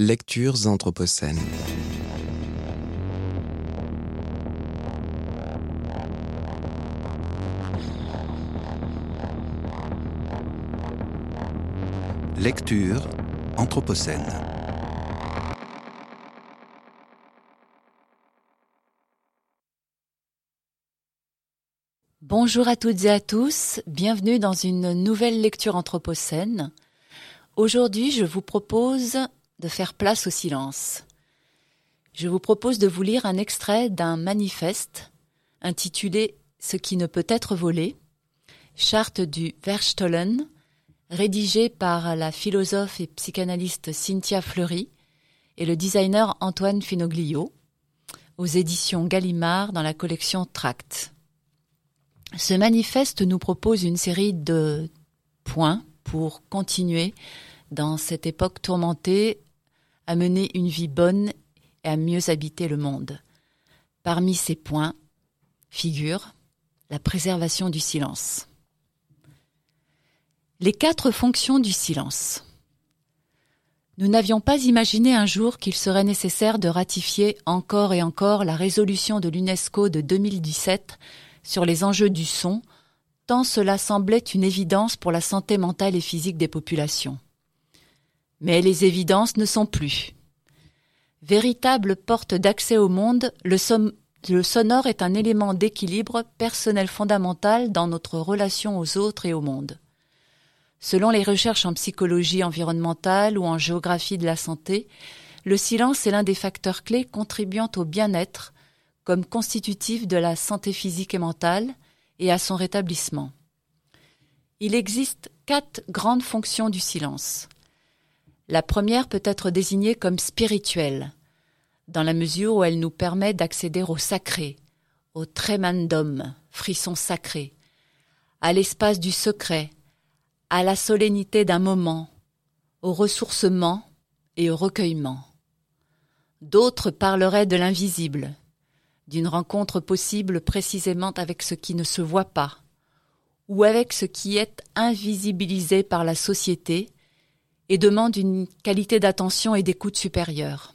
Lectures anthropocènes. Lecture anthropocène. Bonjour à toutes et à tous, bienvenue dans une nouvelle lecture anthropocène. Aujourd'hui, je vous propose de faire place au silence. Je vous propose de vous lire un extrait d'un manifeste intitulé Ce qui ne peut être volé, charte du Verstollen, rédigé par la philosophe et psychanalyste Cynthia Fleury et le designer Antoine Finoglio, aux éditions Gallimard dans la collection Tract. Ce manifeste nous propose une série de points pour continuer dans cette époque tourmentée à mener une vie bonne et à mieux habiter le monde. Parmi ces points figure la préservation du silence. Les quatre fonctions du silence. Nous n'avions pas imaginé un jour qu'il serait nécessaire de ratifier encore et encore la résolution de l'UNESCO de 2017 sur les enjeux du son, tant cela semblait une évidence pour la santé mentale et physique des populations. Mais les évidences ne sont plus. Véritable porte d'accès au monde, le, sonore est un élément d'équilibre personnel fondamental dans notre relation aux autres et au monde. Selon les recherches en psychologie environnementale ou en géographie de la santé, le silence est l'un des facteurs clés contribuant au bien-être comme constitutif de la santé physique et mentale et à son rétablissement. Il existe quatre grandes fonctions du silence. La première peut être désignée comme spirituelle, dans la mesure où elle nous permet d'accéder au sacré, au tremendum, frisson sacré, à l'espace du secret, à la solennité d'un moment, au ressourcement et au recueillement. D'autres parleraient de l'invisible, d'une rencontre possible précisément avec ce qui ne se voit pas, ou avec ce qui est invisibilisé par la société et demande une qualité d'attention et d'écoute supérieure.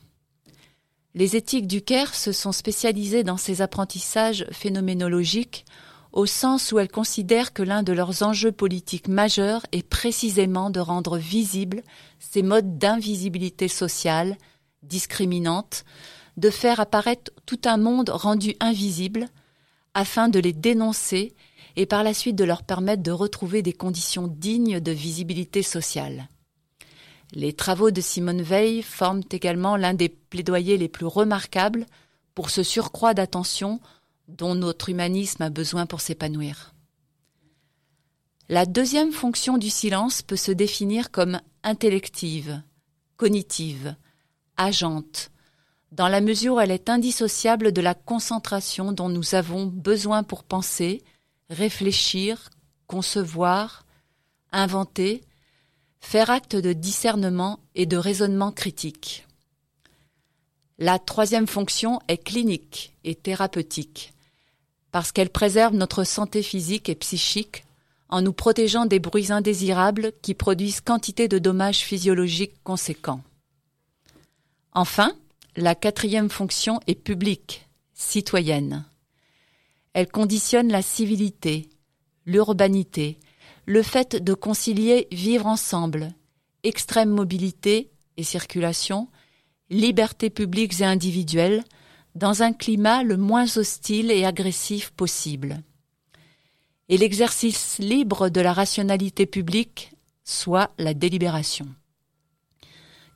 Les éthiques du Caire se sont spécialisées dans ces apprentissages phénoménologiques au sens où elles considèrent que l'un de leurs enjeux politiques majeurs est précisément de rendre visibles ces modes d'invisibilité sociale, discriminante, de faire apparaître tout un monde rendu invisible, afin de les dénoncer et par la suite de leur permettre de retrouver des conditions dignes de visibilité sociale. Les travaux de Simone Veil forment également l'un des plaidoyers les plus remarquables pour ce surcroît d'attention dont notre humanisme a besoin pour s'épanouir. La deuxième fonction du silence peut se définir comme intellective, cognitive, agente, dans la mesure où elle est indissociable de la concentration dont nous avons besoin pour penser, réfléchir, concevoir, inventer, faire acte de discernement et de raisonnement critique. La troisième fonction est clinique et thérapeutique, parce qu'elle préserve notre santé physique et psychique en nous protégeant des bruits indésirables qui produisent quantité de dommages physiologiques conséquents. Enfin, la quatrième fonction est publique, citoyenne. Elle conditionne la civilité, l'urbanité, le fait de concilier vivre ensemble, extrême mobilité et circulation, libertés publiques et individuelles, dans un climat le moins hostile et agressif possible. Et l'exercice libre de la rationalité publique, soit la délibération.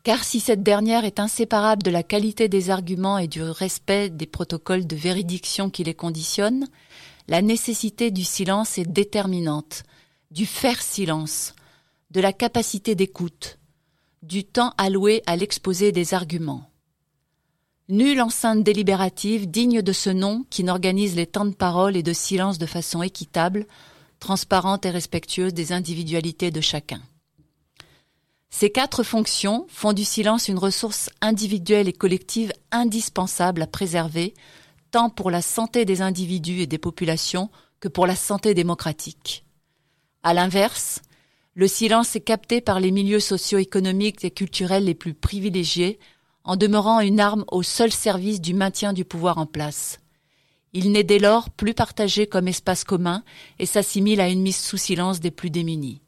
Car si cette dernière est inséparable de la qualité des arguments et du respect des protocoles de véridiction qui les conditionnent, la nécessité du silence est déterminante, du faire silence, de la capacité d'écoute, du temps alloué à l'exposé des arguments. Nulle enceinte délibérative digne de ce nom qui n'organise les temps de parole et de silence de façon équitable, transparente et respectueuse des individualités de chacun. Ces quatre fonctions font du silence une ressource individuelle et collective indispensable à préserver, tant pour la santé des individus et des populations que pour la santé démocratique. À l'inverse, Le silence est capté par les milieux socio-économiques et culturels les plus privilégiés, en demeurant une arme au seul service du maintien du pouvoir en place. Il n'est dès lors plus partagé comme espace commun et s'assimile à une mise sous silence des plus démunis.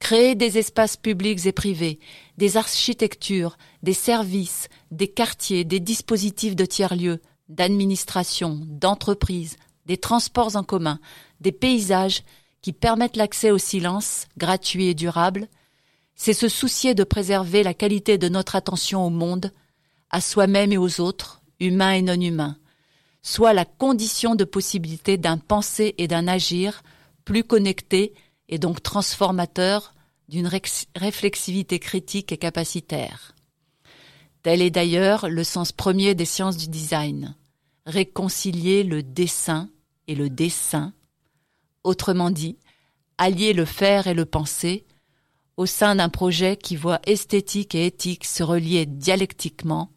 Créer des espaces publics et privés, des architectures, des services, des quartiers, des dispositifs de tiers-lieux, d'administration, d'entreprise, des transports en commun, des paysages qui permettent l'accès au silence, gratuit et durable, c'est se soucier de préserver la qualité de notre attention au monde, à soi-même et aux autres, humains et non humains, soit la condition de possibilité d'un penser et d'un agir plus connecté et donc transformateur d'une réflexivité critique et capacitaire. Tel est d'ailleurs le sens premier des sciences du design, réconcilier le dessin et le dessin, autrement dit, allier le faire et le penser, au sein d'un projet qui voit esthétique et éthique se relier dialectiquement,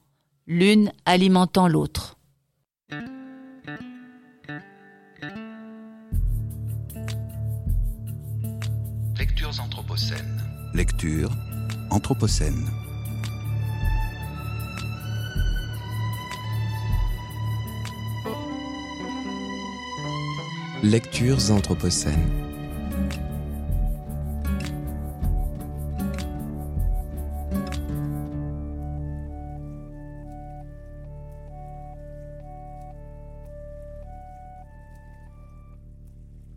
l'une alimentant l'autre. Lectures anthropocènes. Lecture anthropocène. Lectures anthropocènes.